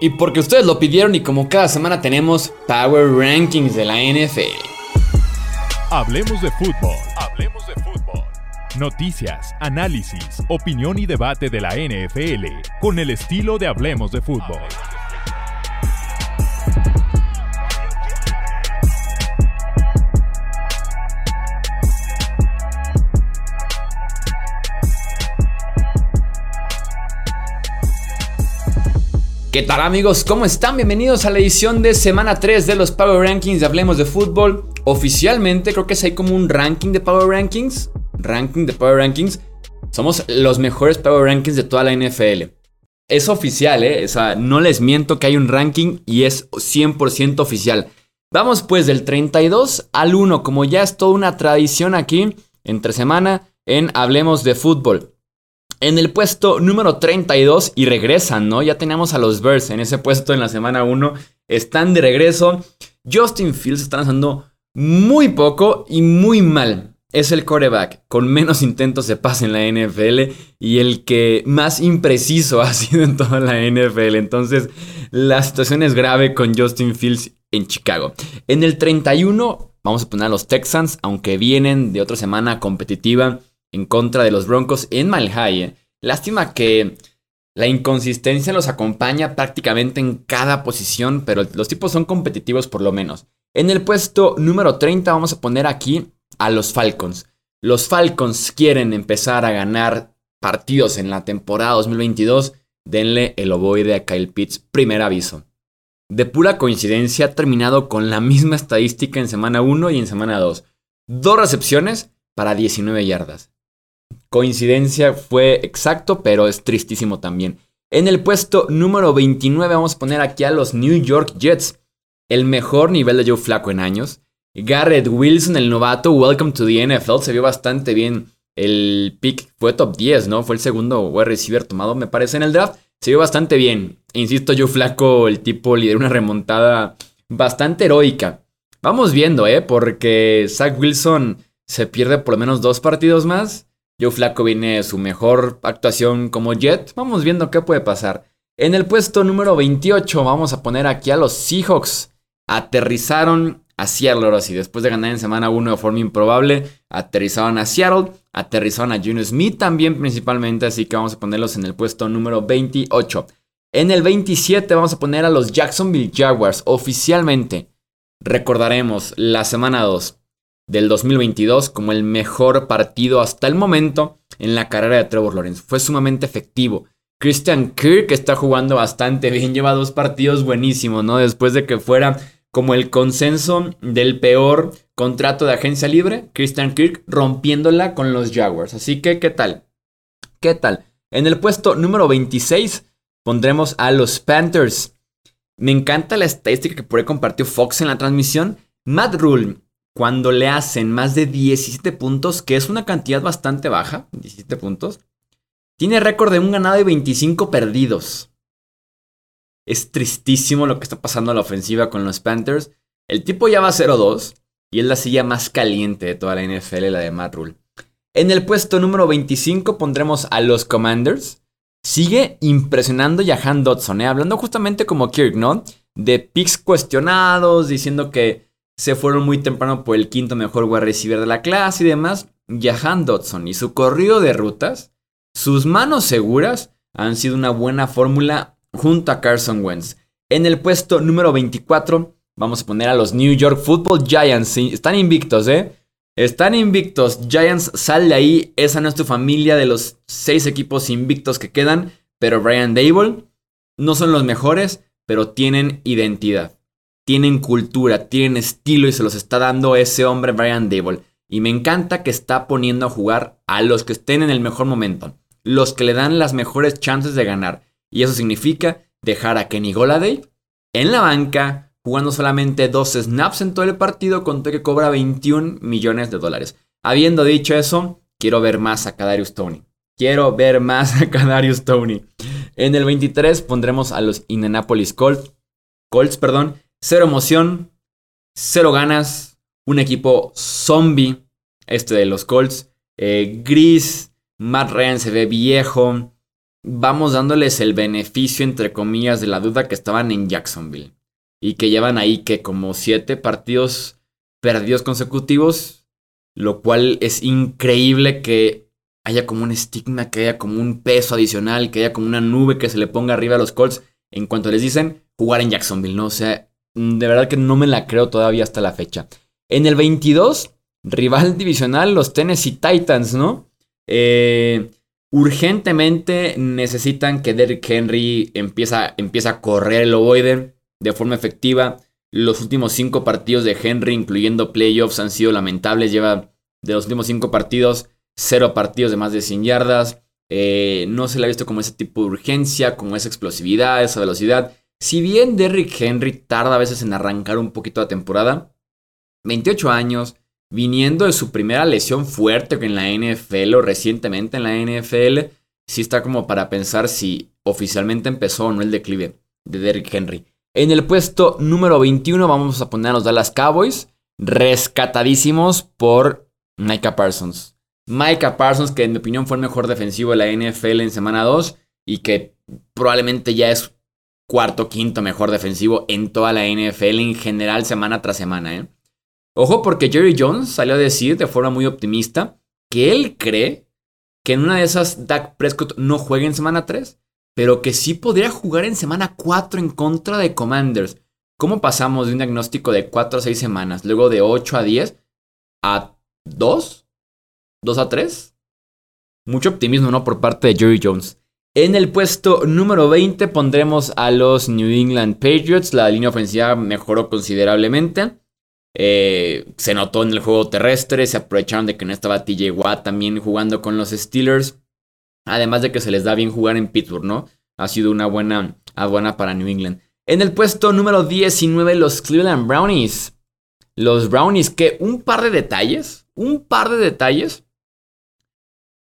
Y porque ustedes lo pidieron y como cada semana tenemos Power Rankings de la NFL. Hablemos de fútbol. Hablemos de fútbol. Noticias, análisis, opinión y debate de la NFL con el estilo de Hablemos de fútbol. ¿Qué tal amigos? ¿Cómo están? Bienvenidos a la edición de semana 3 de los Power Rankings de Hablemos de Fútbol. Oficialmente creo que es como un ranking de Power Rankings. Ranking de Power Rankings. Somos los mejores Power Rankings de toda la NFL. Es oficial, ¿eh? O sea, no les miento que hay un ranking y es 100% oficial. Vamos pues del 32 al 1, como ya es toda una tradición aquí, entre semana, en Hablemos de Fútbol. En el puesto número 32 y regresan, ¿no? Ya teníamos a los Bears en ese puesto en la semana 1. Están de regreso. Justin Fields está lanzando muy poco y muy mal. Es el coreback con menos intentos de pase en la NFL y el que más impreciso ha sido en toda la NFL. Entonces, la situación es grave con Justin Fields en Chicago. En el 31, vamos a poner a los Texans, aunque vienen de otra semana competitiva en contra de los Broncos en Malhai. ¿eh? Lástima que la inconsistencia los acompaña prácticamente en cada posición, pero los tipos son competitivos por lo menos. En el puesto número 30 vamos a poner aquí a los Falcons. Los Falcons quieren empezar a ganar partidos en la temporada 2022. Denle el ovoide a Kyle Pitts, primer aviso. De pura coincidencia ha terminado con la misma estadística en semana 1 y en semana 2. Dos recepciones para 19 yardas. Coincidencia fue exacto, pero es tristísimo también. En el puesto número 29 vamos a poner aquí a los New York Jets. El mejor nivel de Joe Flaco en años. Garrett Wilson, el novato, welcome to the NFL, se vio bastante bien. El pick fue top 10, ¿no? Fue el segundo wide receiver tomado, me parece, en el draft. Se vio bastante bien. Insisto, Joe Flaco, el tipo, lideró una remontada bastante heroica. Vamos viendo, ¿eh? Porque Zach Wilson se pierde por lo menos dos partidos más. Joe Flaco viene su mejor actuación como Jet. Vamos viendo qué puede pasar. En el puesto número 28 vamos a poner aquí a los Seahawks. Aterrizaron a Seattle ahora sí. Después de ganar en semana 1 de forma improbable, aterrizaron a Seattle. Aterrizaron a Junior Smith también principalmente. Así que vamos a ponerlos en el puesto número 28. En el 27 vamos a poner a los Jacksonville Jaguars oficialmente. Recordaremos la semana 2 del 2022 como el mejor partido hasta el momento en la carrera de Trevor Lawrence. Fue sumamente efectivo. Christian Kirk está jugando bastante bien, lleva dos partidos buenísimos, ¿no? Después de que fuera como el consenso del peor contrato de agencia libre, Christian Kirk rompiéndola con los Jaguars. Así que, ¿qué tal? ¿Qué tal? En el puesto número 26 pondremos a los Panthers. Me encanta la estadística que por ahí compartió Fox en la transmisión. Matt Rule cuando le hacen más de 17 puntos, que es una cantidad bastante baja, 17 puntos, tiene récord de un ganado y 25 perdidos. Es tristísimo lo que está pasando a la ofensiva con los Panthers. El tipo ya va 0-2 y es la silla más caliente de toda la NFL, la de Matt Rule. En el puesto número 25 pondremos a los Commanders. Sigue impresionando Jahan Dodson, ¿eh? hablando justamente como Kirk, ¿no? De picks cuestionados, diciendo que se fueron muy temprano por el quinto mejor wide receiver de la clase y demás. Jahan Dodson y su corrido de rutas, sus manos seguras, han sido una buena fórmula junto a Carson Wentz. En el puesto número 24 vamos a poner a los New York Football Giants. Están invictos, ¿eh? Están invictos. Giants, sal de ahí. Esa no es tu familia de los seis equipos invictos que quedan. Pero Brian Dable no son los mejores, pero tienen identidad tienen cultura, tienen estilo y se los está dando ese hombre Brian Dable. Y me encanta que está poniendo a jugar a los que estén en el mejor momento, los que le dan las mejores chances de ganar. Y eso significa dejar a Kenny Goladay en la banca, jugando solamente dos snaps en todo el partido, con todo que cobra 21 millones de dólares. Habiendo dicho eso, quiero ver más a Kadarius Tony. Quiero ver más a Kadarius Tony. En el 23 pondremos a los Indianapolis Colts, Colts perdón, Cero emoción, cero ganas, un equipo zombie, este de los Colts. Eh, gris, Matt Ryan se ve viejo. vamos dándoles el beneficio, entre comillas, de la duda que estaban en Jacksonville. Y que llevan ahí que como siete partidos perdidos consecutivos. Lo cual es increíble que haya como un estigma, que haya como un peso adicional, que haya como una nube que se le ponga arriba a los Colts en cuanto les dicen jugar en Jacksonville, ¿no? O sea, de verdad que no me la creo todavía hasta la fecha. En el 22, rival divisional, los Tennessee Titans, ¿no? Eh, urgentemente necesitan que Derrick Henry empiece, a correr el ovoide de forma efectiva. Los últimos cinco partidos de Henry, incluyendo playoffs, han sido lamentables. Lleva de los últimos cinco partidos, cero partidos de más de 100 yardas. Eh, no se le ha visto como ese tipo de urgencia, como esa explosividad, esa velocidad. Si bien Derrick Henry tarda a veces en arrancar un poquito la temporada, 28 años, viniendo de su primera lesión fuerte en la NFL o recientemente en la NFL, sí está como para pensar si oficialmente empezó o no el declive de Derrick Henry. En el puesto número 21 vamos a poner a los Dallas Cowboys, rescatadísimos por Micah Parsons. Micah Parsons, que en mi opinión fue el mejor defensivo de la NFL en semana 2 y que probablemente ya es cuarto, quinto mejor defensivo en toda la NFL en general semana tras semana. ¿eh? Ojo porque Jerry Jones salió a decir de forma muy optimista que él cree que en una de esas Dak Prescott no juegue en semana 3, pero que sí podría jugar en semana 4 en contra de Commanders. ¿Cómo pasamos de un diagnóstico de 4 a 6 semanas, luego de 8 a 10 a 2? ¿2 a 3? Mucho optimismo, ¿no? Por parte de Jerry Jones. En el puesto número 20 pondremos a los New England Patriots. La línea ofensiva mejoró considerablemente. Eh, se notó en el juego terrestre, se aprovecharon de que no estaba TJ Watt también jugando con los Steelers. Además de que se les da bien jugar en Pittsburgh, ¿no? Ha sido una buena aduana para New England. En el puesto número 19, los Cleveland Brownies. Los Brownies, que un par de detalles, un par de detalles.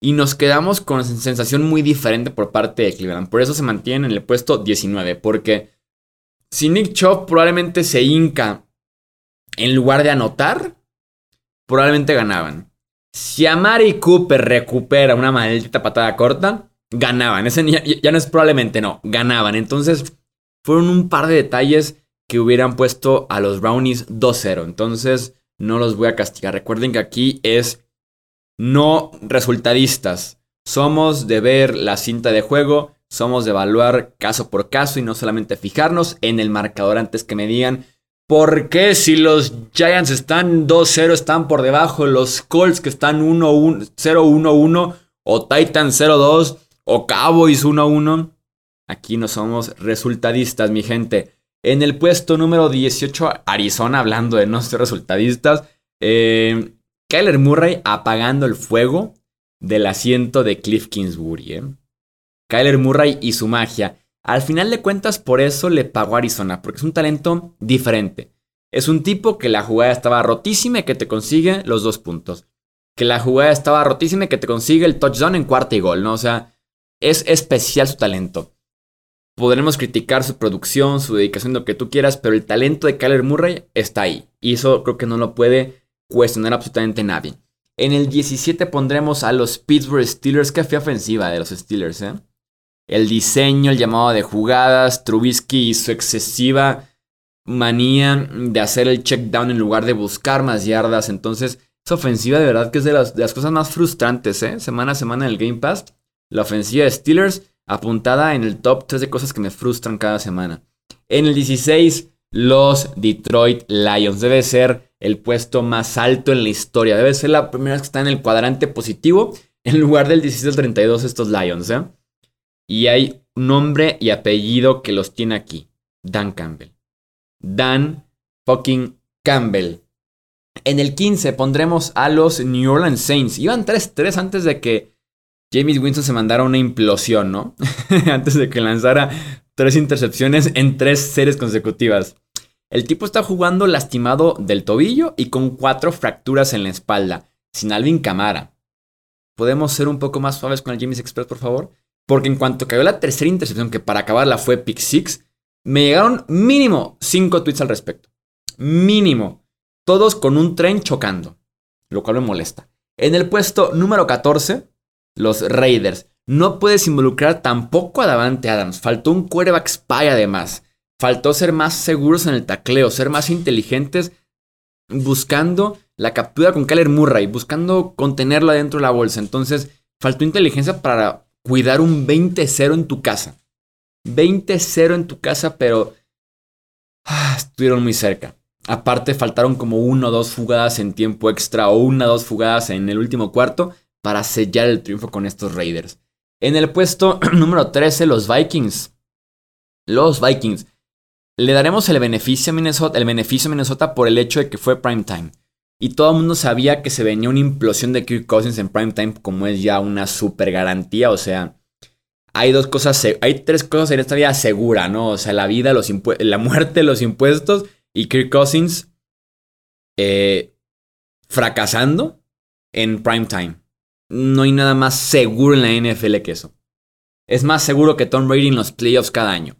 Y nos quedamos con sensación muy diferente por parte de Cleveland. Por eso se mantienen en el puesto 19. Porque si Nick Chubb probablemente se hinca en lugar de anotar, probablemente ganaban. Si Amari Cooper recupera una maldita patada corta, ganaban. Ese ya, no es probablemente, no, ganaban. Entonces, fueron un par de detalles que hubieran puesto a los Brownies 2-0. Entonces, no los voy a castigar. Recuerden que aquí es no resultadistas. Somos de ver la cinta de juego, somos de evaluar caso por caso y no solamente fijarnos en el marcador antes que me digan ¿Por qué si los Giants están 2-0 están por debajo, los Colts que están 0-1-1 o Titans 0-2 o Cowboys 1-1? Aquí no somos resultadistas, mi gente. En el puesto número 18, Arizona, hablando de no ser resultadistas, eh, Kyler Murray apagando el fuego del asiento de Cliff Kingsbury. Eh. Kyler Murray y su magia. Al final de cuentas, por eso le pagó a Arizona, porque es un talento diferente. Es un tipo que la jugada estaba rotísima y que te consigue los dos puntos. Que la jugada estaba rotísima y que te consigue el touchdown en cuarta y gol, ¿no? O sea, es especial su talento. Podremos criticar su producción, su dedicación, lo que tú quieras, pero el talento de Kyler Murray está ahí. Y eso creo que no lo puede cuestionar absolutamente nadie. En el 17 pondremos a los Pittsburgh Steelers. Qué fe ofensiva de los Steelers, ¿eh? el diseño, el llamado de jugadas, Trubisky y su excesiva manía de hacer el check down en lugar de buscar más yardas. Entonces, esa ofensiva de verdad que es de las, cosas más frustrantes, ¿eh? Semana a semana en el Game Pass. La ofensiva de Steelers apuntada en el top 3 de cosas que me frustran cada semana. En el 16, los Detroit Lions. Debe ser el puesto más alto en la historia. Debe ser la primera vez que está en el cuadrante positivo en lugar del 16 32 estos Lions, ¿eh? Y hay nombre y apellido que los tiene aquí. Dan Campbell. Dan fucking Campbell. En el 15 pondremos a los New Orleans Saints. Iban 3-3 antes de que James Winston se mandara una implosión, ¿no? antes de que lanzara tres intercepciones en tres series consecutivas. El tipo está jugando lastimado del tobillo y con cuatro fracturas en la espalda, sin Alvin Camara. ¿Podemos ser un poco más suaves con el James Express, por favor? Porque en cuanto cayó la tercera intercepción, que para acabarla fue pick six, me llegaron mínimo cinco tweets al respecto. Mínimo. Todos con un tren chocando. Lo cual me molesta. En el puesto número 14, los Raiders. no puedes involucrar tampoco a Davante Adams. Faltó un quarterback spy además. Faltó ser más seguros en el tacleo, ser más inteligentes buscando la captura con Kyler Murray, buscando contenerlo dentro de la bolsa. Entonces, faltó inteligencia para cuidar un 20-0 en tu casa. 20-0 en tu casa, pero ah, estuvieron muy cerca. Aparte, faltaron como una o dos jugadas en tiempo extra o una o dos jugadas en el último cuarto para sellar el triunfo con estos Raiders. En el puesto número 13, los Vikings. Los Vikings. Le daremos el beneficio a Minnesota, el beneficio a Minnesota por el hecho de que fue prime time. Y todo el mundo sabía que se venía una implosión de Kirk Cousins en prime time, como es ya una super garantía. O sea, hay dos cosas, hay tres cosas en esta vida segura, ¿no? O sea, la vida, los la muerte, los impuestos y Kirk Cousins eh, fracasando en prime time. No hay nada más seguro en la NFL que eso. Es más seguro que Tom Brady en los playoffs cada año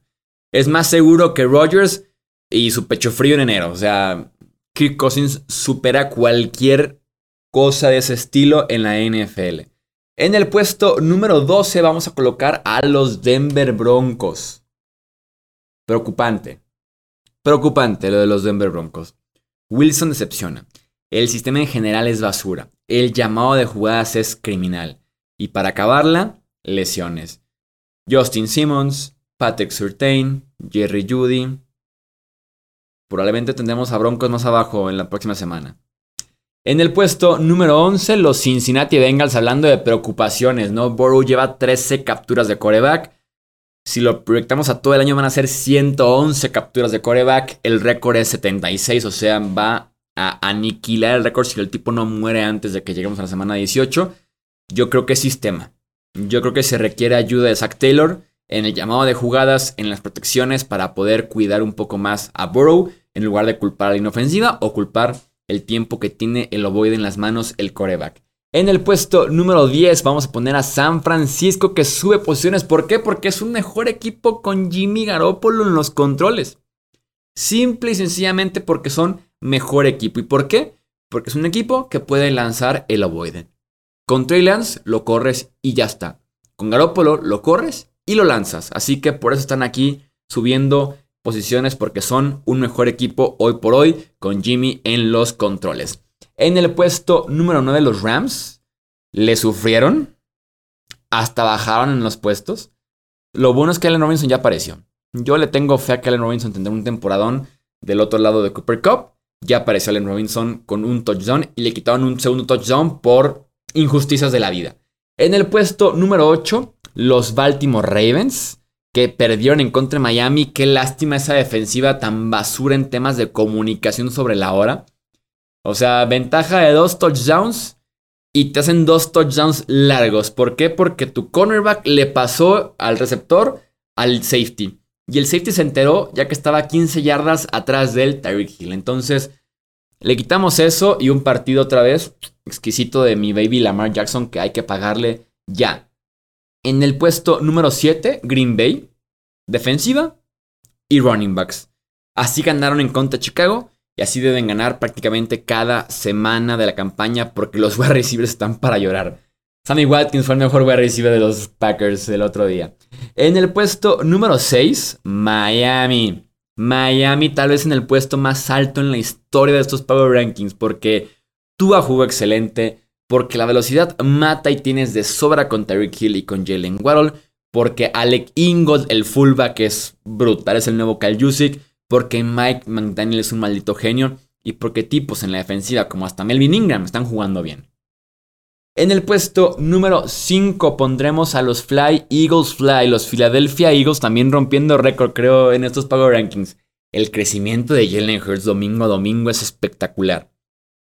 es más seguro que Rodgers y su pecho frío en enero. O sea, Kirk Cousins supera cualquier cosa de ese estilo en la NFL. En el puesto número 12 vamos a colocar a los Denver Broncos. Preocupante. Preocupante lo de los Denver Broncos. Wilson decepciona. El sistema en general es basura. El llamado de jugadas es criminal. Y para acabarla, lesiones. Justin Simmons, Patrick Surtain, Jerry Judy. Probablemente tendremos a Broncos más abajo en la próxima semana. En el puesto número 11, los Cincinnati Bengals, hablando de preocupaciones, ¿no? Burrow lleva 13 capturas de coreback. Si lo proyectamos a todo el año van a ser 111 capturas de coreback. El récord es 76, o sea, va a aniquilar el récord si el tipo no muere antes de que lleguemos a la semana 18. Yo creo que es sistema. Yo creo que se requiere ayuda de Zach Taylor en el llamado de jugadas, en las protecciones para poder cuidar un poco más a Burrow en lugar de culpar a la inofensiva o culpar el tiempo que tiene el ovoide en las manos el coreback. En el puesto número 10 vamos a poner a San Francisco que sube posiciones. ¿Por qué? Porque es un mejor equipo con Jimmy Garoppolo en los controles. Simple y sencillamente porque son mejor equipo. ¿Y por qué? Porque es un equipo que puede lanzar el ovoide. Con Trey Lance lo corres y ya está. Con Garoppolo lo corres y lo lanzas. Así que por eso están aquí subiendo posiciones porque son un mejor equipo hoy por hoy con Jimmy en los controles. En el puesto número 9 los Rams le sufrieron, hasta bajaron en los puestos. Lo bueno es que Allen Robinson ya apareció. Yo le tengo fe a que Allen Robinson tendrá un temporadón del otro lado de Cooper Cup. Ya apareció Allen Robinson con un touchdown y le quitaron un segundo touchdown por injusticias de la vida. En el puesto número 8 los Baltimore Ravens, que perdieron en contra de Miami. Qué lástima esa defensiva tan basura en temas de comunicación sobre la hora. O sea, ventaja de dos touchdowns y te hacen dos touchdowns largos. ¿Por qué? Porque tu cornerback le pasó al receptor al safety. Y el safety se enteró ya que estaba 15 yardas atrás del Tyreek Hill. Entonces, le quitamos eso y un partido otra vez exquisito de mi baby Lamar Jackson que hay que pagarle ya. En el puesto número 7, Green Bay, defensiva y running backs. Así ganaron en contra de Chicago y así deben ganar prácticamente cada semana de la campaña porque los wide receivers están para llorar. Sammy Watkins fue el mejor wide receiver de los Packers el otro día. En el puesto número 6, Miami. Miami tal vez en el puesto más alto en la historia de estos Power Rankings porque Tua jugó excelente, porque la velocidad mata y tienes de sobra con Tyreek Hill y con Jalen Waddle, porque Alec Ingold, el fullback, es brutal, es el nuevo Kyle Jusic, porque Mike McDaniel es un maldito genio, y porque tipos en la defensiva como hasta Melvin Ingram están jugando bien. En el puesto número 5 pondremos a los Fly Eagles Fly, los Philadelphia Eagles también rompiendo récord creo en estos Power Rankings. El crecimiento de Jalen Hurts domingo a domingo es espectacular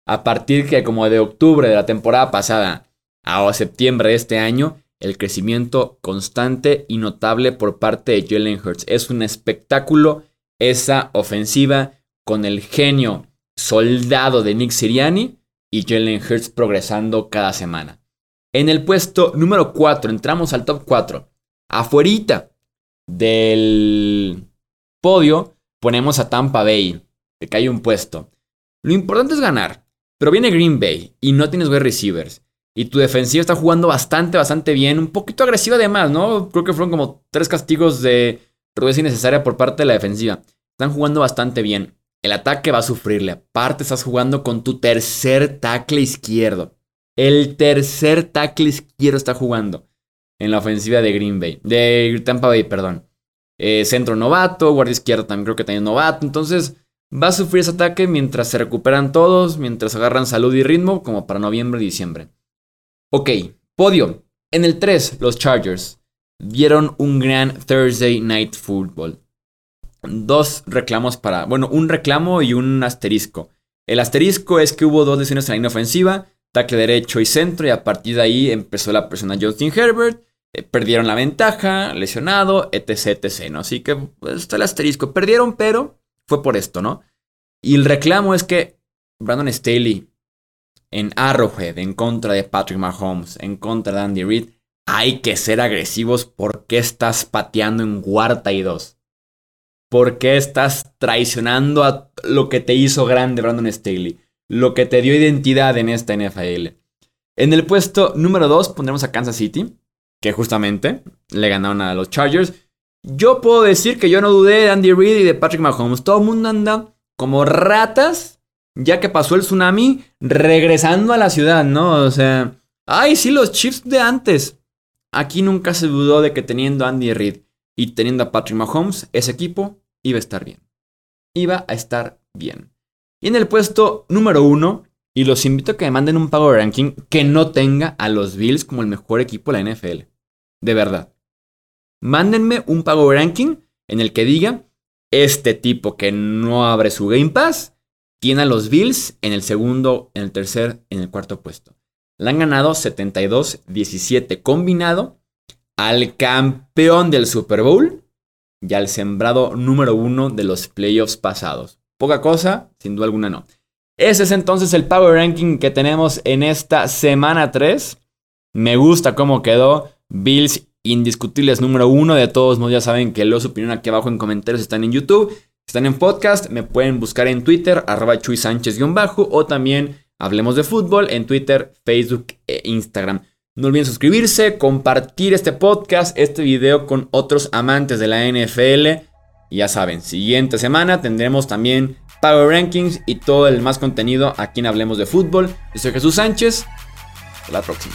a partir que como de octubre de la temporada pasada a septiembre de este año, el crecimiento constante y notable por parte de Jalen Hurts. Es un espectáculo esa ofensiva con el genio soldado de Nick Siriani y Jalen Hurts progresando cada semana. En el puesto número 4, entramos al top 4. Afuerita del podio ponemos a Tampa Bay, que cae un puesto. Lo importante es ganar. Pero viene Green Bay y no tienes wide receivers. Y tu defensiva está jugando bastante, bastante bien. Un poquito agresiva además, ¿no? Creo que fueron como tres castigos de rudeza innecesaria por parte de la defensiva. Están jugando bastante bien. El ataque va a sufrirle. Aparte, estás jugando con tu tercer tackle izquierdo. El tercer tackle izquierdo está jugando en la ofensiva de Green Bay. De Tampa Bay, perdón. Eh, centro novato, guardia izquierdo también creo que también novato. Entonces, va a sufrir ese ataque mientras se recuperan todos, mientras agarran salud y ritmo, como para noviembre y diciembre. Ok, podio. En el 3, los Chargers dieron un gran Thursday Night Football. Dos reclamos para, bueno, un reclamo y un asterisco. El asterisco es que hubo dos lesiones en la línea ofensiva, tackle derecho y centro, y a partir de ahí empezó la presión a Justin Herbert. Eh, perdieron la ventaja, lesionado, etc, etc, ¿no? Así que pues, está el asterisco. Perdieron, pero fue por esto, ¿no? Y el reclamo es que Brandon Staley en Arrowhead en contra de Patrick Mahomes, en contra de Andy Reid, hay que ser agresivos porque estás pateando en cuarta y dos. ¿Por qué estás traicionando a lo que te hizo grande Brandon Staley? Lo que te dio identidad en esta NFL. En el puesto número 2 pondremos a Kansas City, que justamente le ganaron a los Chargers. Yo puedo decir que yo no dudé de Andy Reid y de Patrick Mahomes. Todo el mundo anda como ratas ya que pasó el tsunami, regresando a la ciudad, ¿no? O sea, ay, sí, los Chiefs de antes. Aquí nunca se dudó de que teniendo a Andy Reid y teniendo a Patrick Mahomes, ese equipo iba a estar bien. Iba a estar bien. Y en el puesto número uno, y los invito a que me manden un pago ranking que no tenga a los Bills como el mejor equipo de la NFL. De verdad. Mándenme un pago ranking en el que diga, este tipo que no abre su Game Pass tiene a los Bills en el segundo, en el tercer, en el cuarto puesto. Le han ganado 72-17 combinado al campeón del Super Bowl y al sembrado número uno de los playoffs pasados. Poca cosa, sin duda alguna no. Ese es entonces el Power Ranking que tenemos en esta semana 3. Me gusta cómo quedó. Bills indiscutibles número uno. De todos modos, ya saben que leo su opinión aquí abajo en comentarios. Están en YouTube están en podcast, me pueden buscar en Twitter, arroba Chuy Sánchez-bajo, o también Hablemos de Fútbol en Twitter, Facebook e Instagram. No olviden suscribirse, compartir este podcast, este video con otros amantes de la NFL. Y ya saben, siguiente semana tendremos también Power Rankings y todo el más contenido aquí en Hablemos de Fútbol. Yo soy Jesús Sánchez. Hasta la próxima.